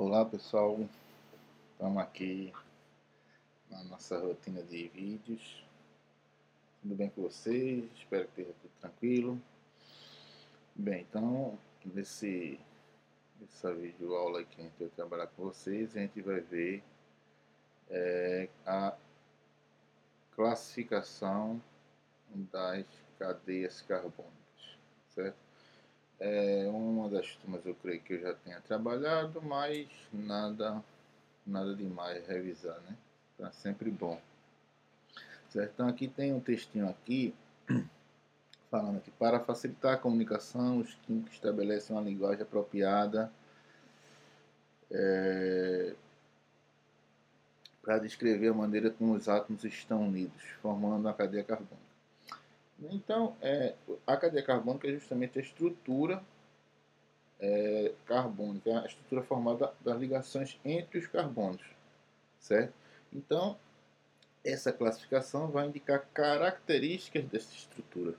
Olá pessoal, estamos aqui na nossa rotina de vídeos. Tudo bem com vocês? Espero que esteja tudo tranquilo. Bem, então nesse essa vídeo aula que a gente vai trabalhar com vocês, a gente vai ver é, a classificação das cadeias carbônicas, certo? É uma das turmas eu creio que eu já tenha trabalhado, mas nada, nada demais revisar, né? Tá sempre bom. Certo? Então aqui tem um textinho aqui falando que para facilitar a comunicação, os químicos estabelecem uma linguagem apropriada é, para descrever a maneira como os átomos estão unidos, formando uma cadeia carbônica. Então, é, a cadeia carbônica é justamente a estrutura é, carbônica, a estrutura formada das ligações entre os carbonos, certo? Então, essa classificação vai indicar características dessa estrutura.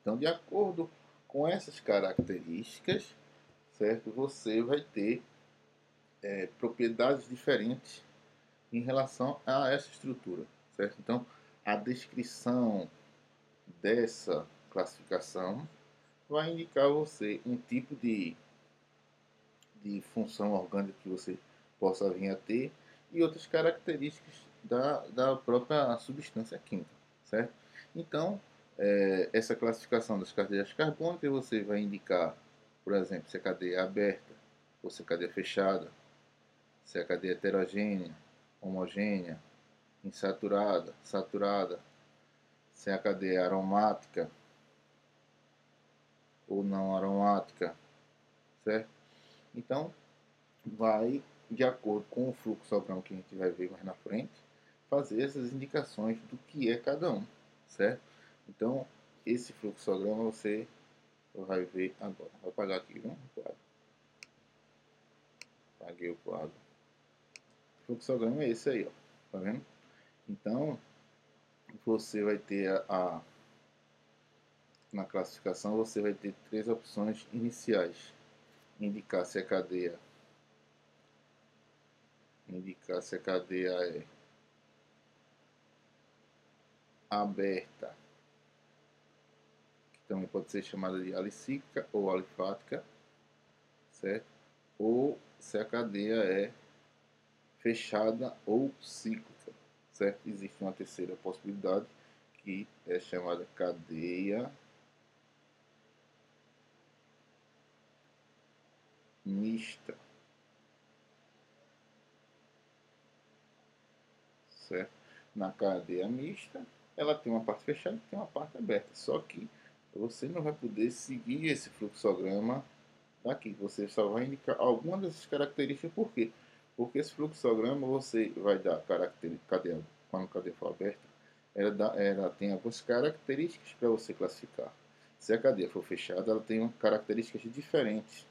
Então, de acordo com essas características, certo? Você vai ter é, propriedades diferentes em relação a essa estrutura, certo? Então, a descrição dessa classificação vai indicar você um tipo de, de função orgânica que você possa vir a ter e outras características da, da própria substância química, certo? Então, é, essa classificação das cadeias carbônicas você vai indicar, por exemplo, se a cadeia é aberta ou se a cadeia é fechada, se a cadeia é heterogênea, homogênea, insaturada, saturada, se a cadeia aromática ou não aromática, certo? Então, vai, de acordo com o fluxograma que a gente vai ver mais na frente, fazer essas indicações do que é cada um, certo? Então, esse fluxograma você vai ver agora. Vou apagar aqui um quadro. Apaguei o quadro. O fluxograma é esse aí, ó. Tá vendo? Então, você vai ter a, a, na classificação você vai ter três opções iniciais. Indicar se a cadeia indicar se a cadeia é aberta que também pode ser chamada de alicíclica ou alifática certo? Ou se a cadeia é fechada ou cíclica certo? Existe uma terceira possibilidade que é chamada cadeia mista. Certo? Na cadeia mista, ela tem uma parte fechada e tem uma parte aberta. Só que você não vai poder seguir esse fluxograma daqui. Você só vai indicar algumas dessas características. Por quê? Porque esse fluxograma você vai dar cadeia, quando a cadeia for aberta, ela, dá, ela tem algumas características para você classificar. Se a cadeia for fechada, ela tem características diferentes.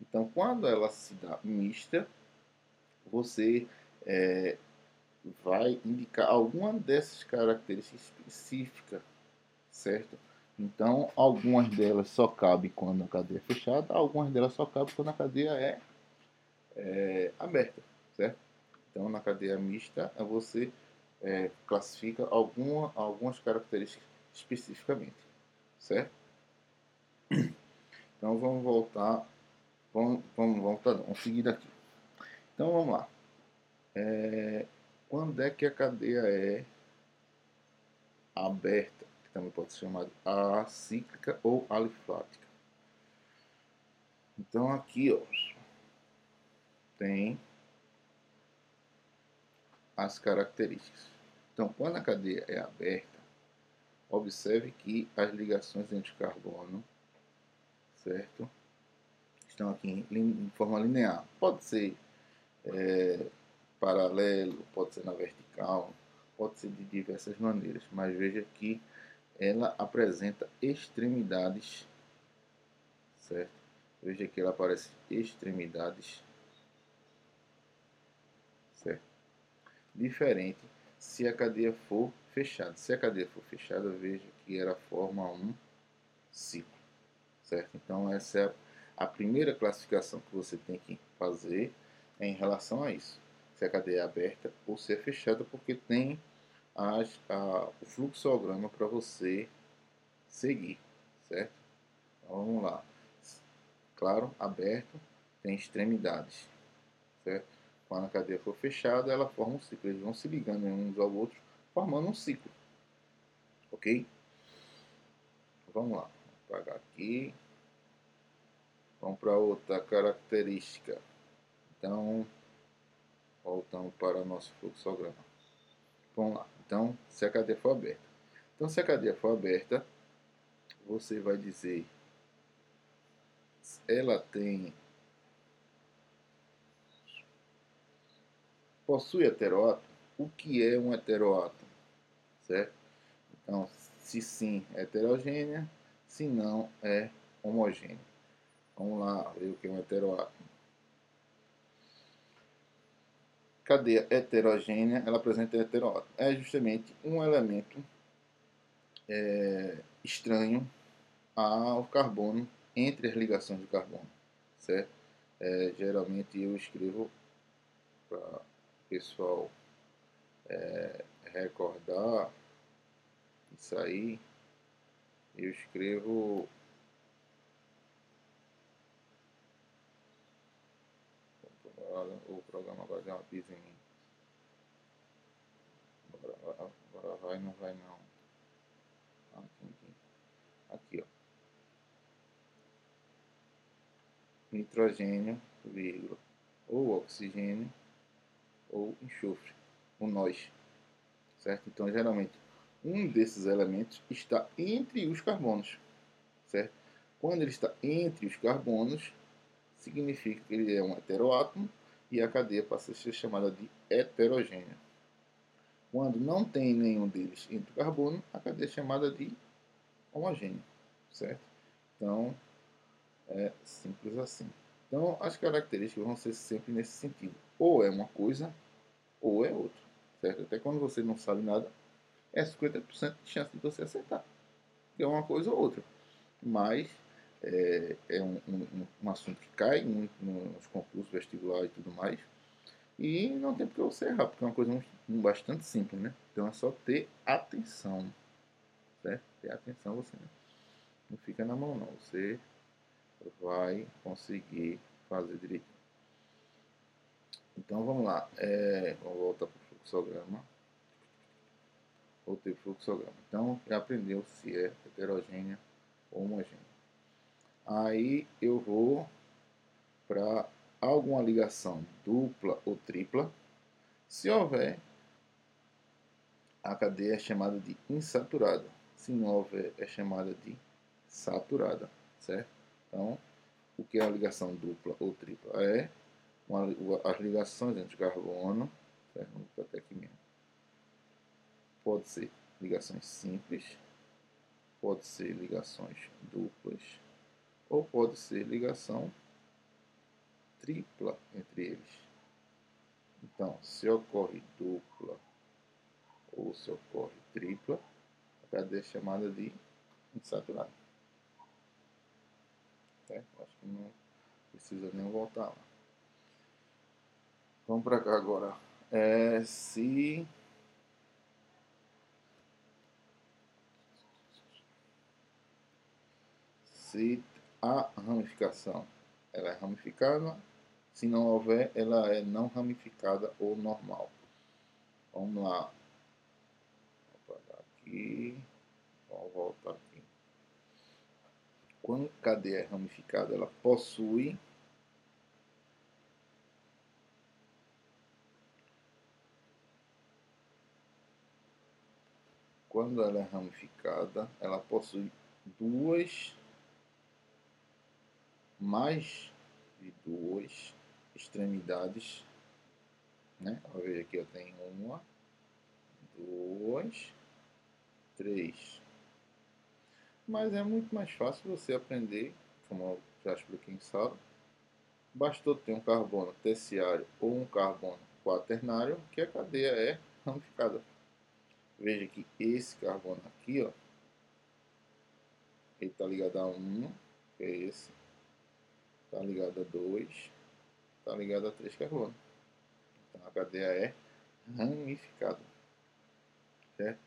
Então, quando ela se dá mista, você é, vai indicar alguma dessas características específicas, certo? Então, algumas delas só cabem quando a cadeia é fechada, algumas delas só cabem quando a cadeia é é, aberta, certo? Então, na cadeia mista, você é, classifica alguma, algumas características especificamente, certo? Então, vamos voltar, vamos, vamos voltar, vamos seguir daqui. Então, vamos lá. É, quando é que a cadeia é aberta, que também pode ser chamada acíclica ou alifática? Então, aqui, ó, tem as características. Então, quando a cadeia é aberta, observe que as ligações entre carbono, certo? Estão aqui em, forma linear. Pode ser é, paralelo, pode ser na vertical, pode ser de diversas maneiras, mas veja que ela apresenta extremidades, certo? Veja que ela aparece extremidades diferente se a cadeia for fechada. Se a cadeia for fechada, veja que ela forma um ciclo, certo? Então essa é a primeira classificação que você tem que fazer em relação a isso. Se a cadeia é aberta ou se é fechada, porque tem as, a, o fluxograma para você seguir, certo? Então, vamos lá. Claro, aberto tem extremidades, certo? Quando a cadeia for fechada, ela forma um ciclo. Eles vão se ligando uns ao outro, formando um ciclo. Ok? Vamos lá. Vou apagar aqui. Vamos para outra característica. Então, voltamos para o nosso fluxograma. Vamos lá. Então, se a cadeia for aberta. Então, se a cadeia for aberta, você vai dizer ela tem possui heteroátomo, o que é um heteroátomo, certo? Então, se sim, é heterogênea, se não, é homogênea. Vamos lá ver o que é um heteroátomo. Cadeia heterogênea, ela apresenta heteroátomo. É justamente um elemento é, estranho ao carbono entre as ligações de carbono, certo? É, geralmente eu escrevo para pessoal é, recordar isso aí, eu escrevo o programa vai dar uma pisa em mim. Agora, vai, não vai não. Aqui, aqui. aqui ó. Nitrogênio, vírgula, ou oxigênio, ou enxofre, o nós. Certo? Então, geralmente, um desses elementos está entre os carbonos. Certo? Quando ele está entre os carbonos, significa que ele é um heteroátomo e a cadeia passa a ser chamada de heterogênea. Quando não tem nenhum deles entre o carbono, a cadeia é chamada de homogênea, certo? Então, é simples assim. Então, as características vão ser sempre nesse sentido. Ou é uma coisa, ou é outra, certo? Até quando você não sabe nada, é 50% de chance de você acertar. É uma coisa ou outra. Mas é, é um, um, um, assunto que cai muito nos concursos vestibulares e tudo mais. E não tem porque você errar, porque é uma coisa bastante simples, né? Então é só ter atenção. Certo? Ter atenção você não fica na mão não. Você vai conseguir fazer direito. Então vamos lá. É, vamos voltar para o fluxograma. Voltei para o fluxograma. Então já aprendeu se é heterogênea ou homogênea. Aí eu vou para alguma ligação dupla ou tripla. Se houver, a cadeia é chamada de insaturada. Se não houver, é chamada de saturada, certo? Então, o que é a ligação dupla ou tripla? É as ligações entre carbono, até aqui mesmo. Pode ser ligações simples, pode ser ligações duplas, ou pode ser ligação tripla entre eles. Então, se ocorre dupla ou se ocorre tripla, a cadeia é chamada de insaturada. Acho que não precisa nem voltar lá. Vamos para cá agora. É, se se a ramificação ela é ramificada, se não houver, ela é não ramificada ou normal. Vamos lá. Vou apagar aqui. Vamos voltar aqui. Quando a cadeia é ramificada, ela possui quando ela é ramificada, ela possui duas mais de duas extremidades, né? Ver aqui, eu tenho uma, duas, três. Mas é muito mais fácil você aprender, como eu já expliquei em sala. Bastou ter um carbono terciário ou um carbono quaternário, que a cadeia é ramificada. Veja que esse carbono aqui, ó, ele está ligado a um, que é esse está ligado a 2, está ligado a três carbonos. Então a cadeia é ramificada. Certo?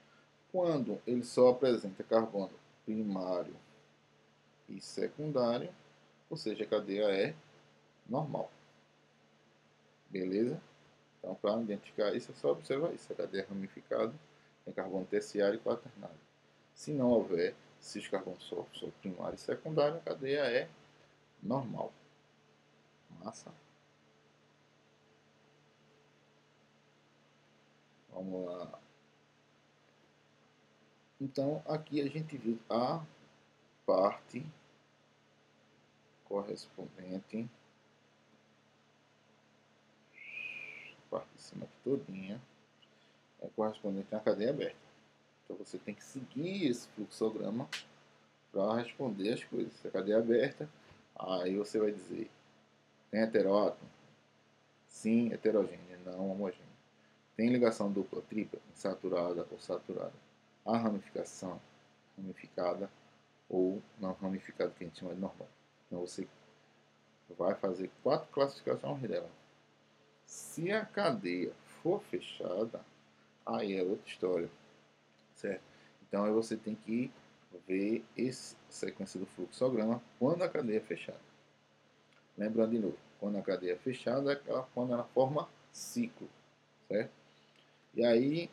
Quando ele só apresenta carbono primário e secundário, ou seja, a cadeia é normal. Beleza? Então, para identificar isso, é só observar isso. A cadeia é ramificada tem carbono terciário e quaternário. Se não houver, se os carbonos só são primário e secundário, a cadeia é normal. Massa. Vamos lá. Então, aqui a gente viu a parte correspondente parte de cima aqui todinha é correspondente à cadeia aberta. Então você tem que seguir esse fluxograma para responder as coisas. Se a cadeia é aberta, aí você vai dizer tem heterótomo? Sim, heterogênea, não homogênea. Tem ligação dupla, tripla, insaturada ou saturada. A ramificação ramificada ou não ramificada, que a gente chama de normal. Então você vai fazer quatro classificações dela. Se a cadeia for fechada, aí é outra história, certo? Então aí você tem que ver essa sequência do fluxograma quando a cadeia é fechada. Lembrando de novo, quando a cadeia é fechada, é quando ela forma ciclo, certo? E aí,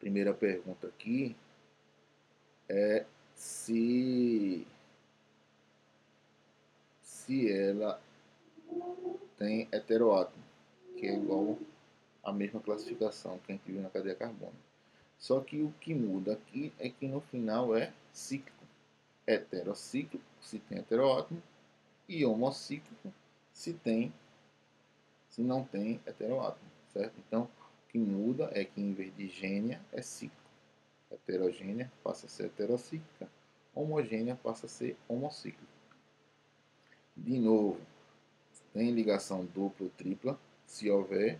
primeira pergunta aqui é se se ela tem heteroátomo, que é igual a mesma classificação que a gente viu na cadeia carbônica. Só que o que muda aqui é que no final é cíclico. Heterocíclico, se tem heteroátomo, e homocíclico, se tem, se não tem heteroátomo, certo? Então, o que muda é que em vez de gênia é cíclico. Heterogênea passa a ser heterocíclica, homogênea passa a ser homocíclica. De novo, tem ligação dupla ou tripla, se houver,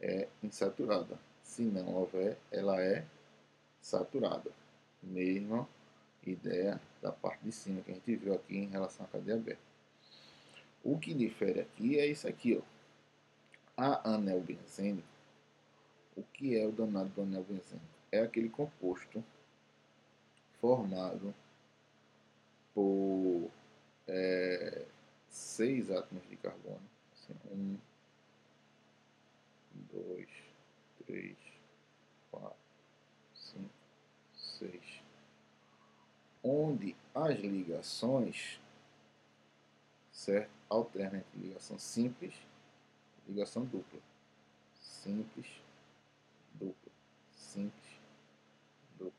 é insaturada. Se não houver, ela é saturada. Mesma ideia da parte de cima que a gente viu aqui em relação à cadeia aberta. O que difere aqui é isso aqui, ó. A anel benzênico. O que é o danado do anel benzênico? É aquele composto formado por é, seis átomos de carbono. Assim, um, dois, três, quatro, cinco, seis. Onde as ligações, certo? Alternam entre ligação simples e ligação dupla. Simples, dupla, simples, dupla.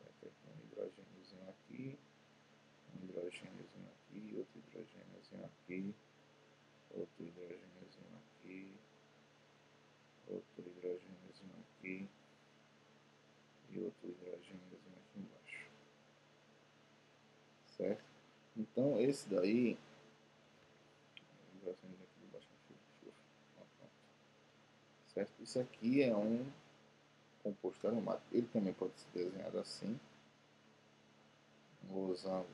Vai ter um hidrogêniozinho aqui, um hidrogêniozinho aqui, outro hidrogêniozinho aqui, outro hidrogêniozinho aqui, outro hidrogêniozinho aqui e outro hidrogêniozinho aqui embaixo. Certo? Então esse daí certo? Isso aqui é um composto aromático. Ele também pode ser desenhado assim, usando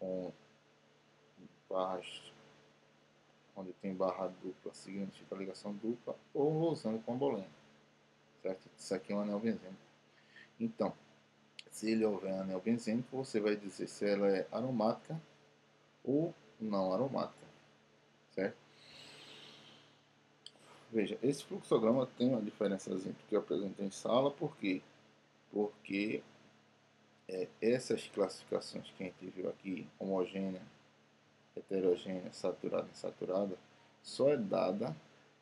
com barras onde tem barra dupla significa ligação dupla, ou usando com bolena, certo? Isso aqui é um anel benzênico. Então, se ele houver anel benzênico, você vai dizer se ela é aromática ou não aromática, certo? Veja, esse fluxograma tem uma diferença que eu apresentei em sala, por quê? Porque é, essas classificações que a gente viu aqui, homogênea, heterogênea, saturada, insaturada, só é dada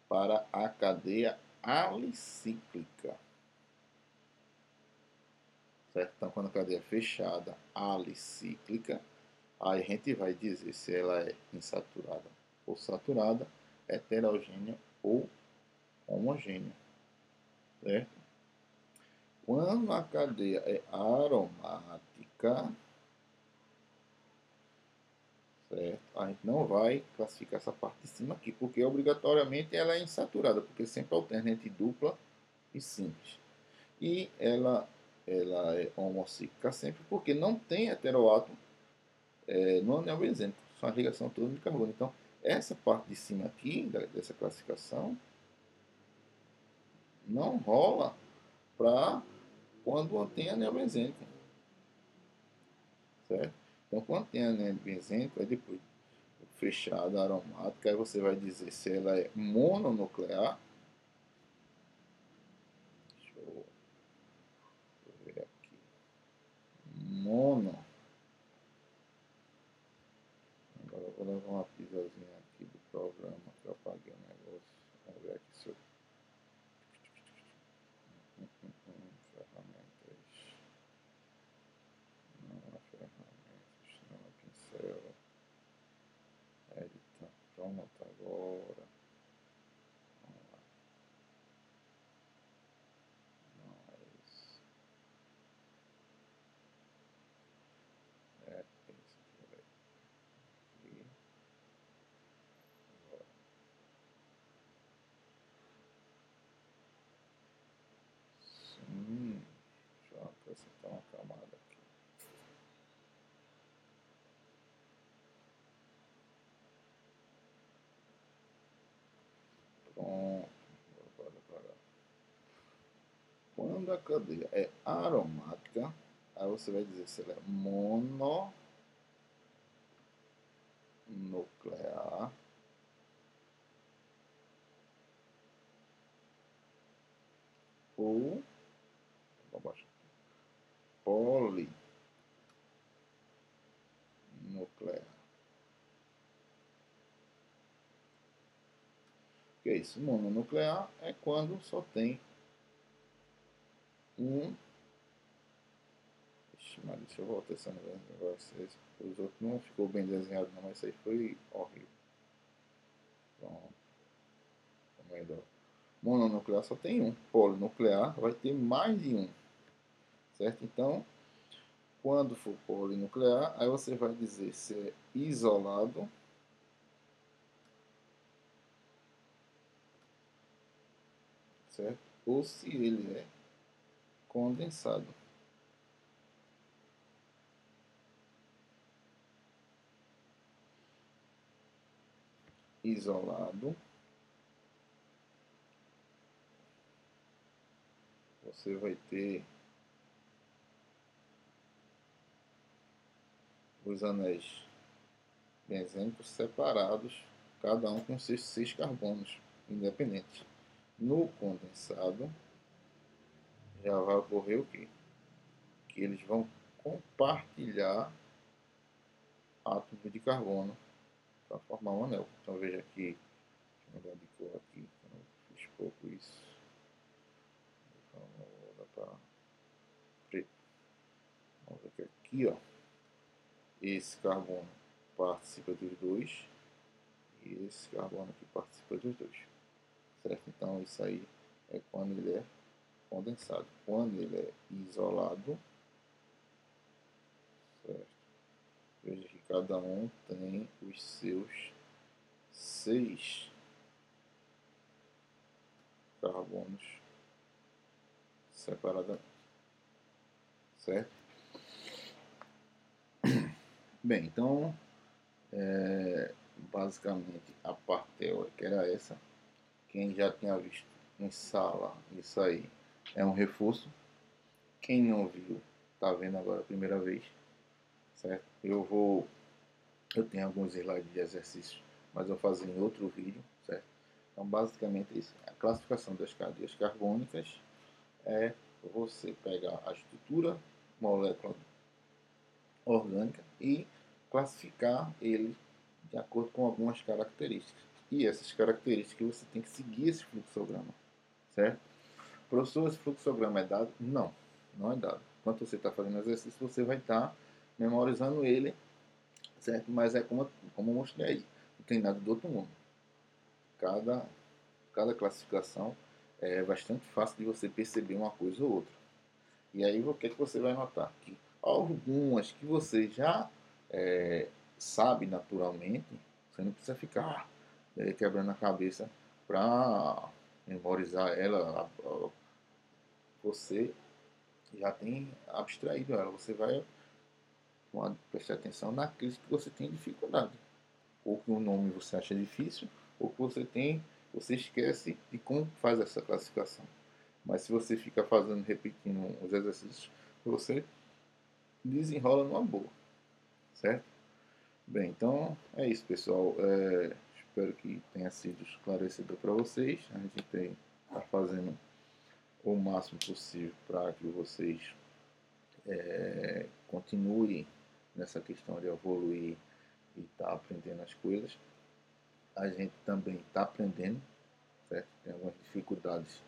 para a cadeia alicíclica. Certo? Então, quando a cadeia é fechada, alicíclica, aí a gente vai dizer se ela é insaturada ou saturada, heterogênea ou homogênea. Certo? Quando a cadeia é aromática, certo? A gente não vai classificar essa parte de cima aqui, porque obrigatoriamente ela é insaturada, porque sempre alterna entre dupla e simples. E ela, ela é homocíclica sempre, porque não tem heteroátomo é, no anel benzênico, são a ligação toda de carbono. Então, essa parte de cima aqui, dessa classificação, não rola para quando tem anel benzênico. Certo? Então, quando tem anel benzênico, aí depois fechada aromática, aí você vai dizer se ela é mononuclear. Deixa eu ver aqui. Mono. Agora eu vou levar uma pisazinha aqui do programa que eu apaguei o negócio. Vamos ver aqui se eu Pronto, agora. Vamos lá. Não é isso. É isso aqui. Aqui. Agora. Sim. Deixa eu acrescentar uma camada aqui. Pronto. Agora, agora. Quando a cadeia é aromática, aí você vai dizer se ela é mononuclear ou polinuclear. que é isso? Mononuclear é quando só tem um. Ixi, mas deixa eu voltar esse negócio. Os outros não ficou bem desenhado, não, mas aí foi horrível. Pronto. Melhor. Mononuclear só tem um. Polinuclear vai ter mais de um. Certo? Então, quando for polinuclear, aí você vai dizer se é isolado certo? Ou se ele é condensado. Isolado. Você vai ter os anéis benzênicos separados, cada um com seus seis carbonos independentes. No condensado, já vai ocorrer o quê? Que eles vão compartilhar átomos de carbono para formar um anel. Então veja aqui, deixa eu mudar de cor aqui, eu fiz pouco isso. Vamos mudar para preto. Vamos ver aqui, ó, esse carbono participa dos dois e esse carbono aqui participa dos dois certo? Então isso aí é quando ele é condensado. Quando ele é isolado, certo? Veja que cada um tem os seus seis carbonos separadamente, certo? Bem, então, é, basicamente a parte teórica era essa. Quem já tinha visto em sala isso aí é um reforço. Quem não viu, está vendo agora a primeira vez. Certo? Eu vou. Eu tenho alguns slides de exercícios, mas eu vou fazer em outro vídeo. Certo? Então, basicamente, isso. A classificação das cadeias carbônicas é você pegar a estrutura molécula orgânica e classificar ele de acordo com algumas características. E essas características você tem que seguir esse fluxograma, certo? Professor, esse fluxograma é dado? Não, não é dado. Enquanto você está fazendo exercício, você vai estar tá memorizando ele, certo? Mas é como, como eu mostrei aí, não tem nada do outro mundo. Cada, cada classificação é bastante fácil de você perceber uma coisa ou outra. E aí o que, é que você vai notar? Que algumas que você já é, sabe naturalmente, você não precisa ficar é, quebrando a cabeça para memorizar ela. Você já tem abstraído ela. Você vai prestar atenção naqueles que você tem dificuldade. Ou que o nome você acha difícil, ou que você tem, você esquece de como faz essa classificação. Mas se você fica fazendo, repetindo os exercícios, você desenrola numa boa. Certo? Bem, então é isso, pessoal. É, espero que tenha sido esclarecedor para vocês. A gente está fazendo o máximo possível para que vocês é, continuem nessa questão de evoluir e estar tá aprendendo as coisas. A gente também está aprendendo, certo? Tem algumas dificuldades,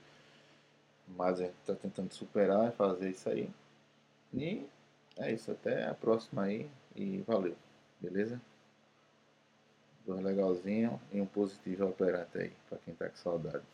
mas a gente está tentando superar e fazer isso aí. E é isso, até a próxima aí e valeu, beleza? Dois legalzinho e um positivo operante aí, para quem tá com saudade.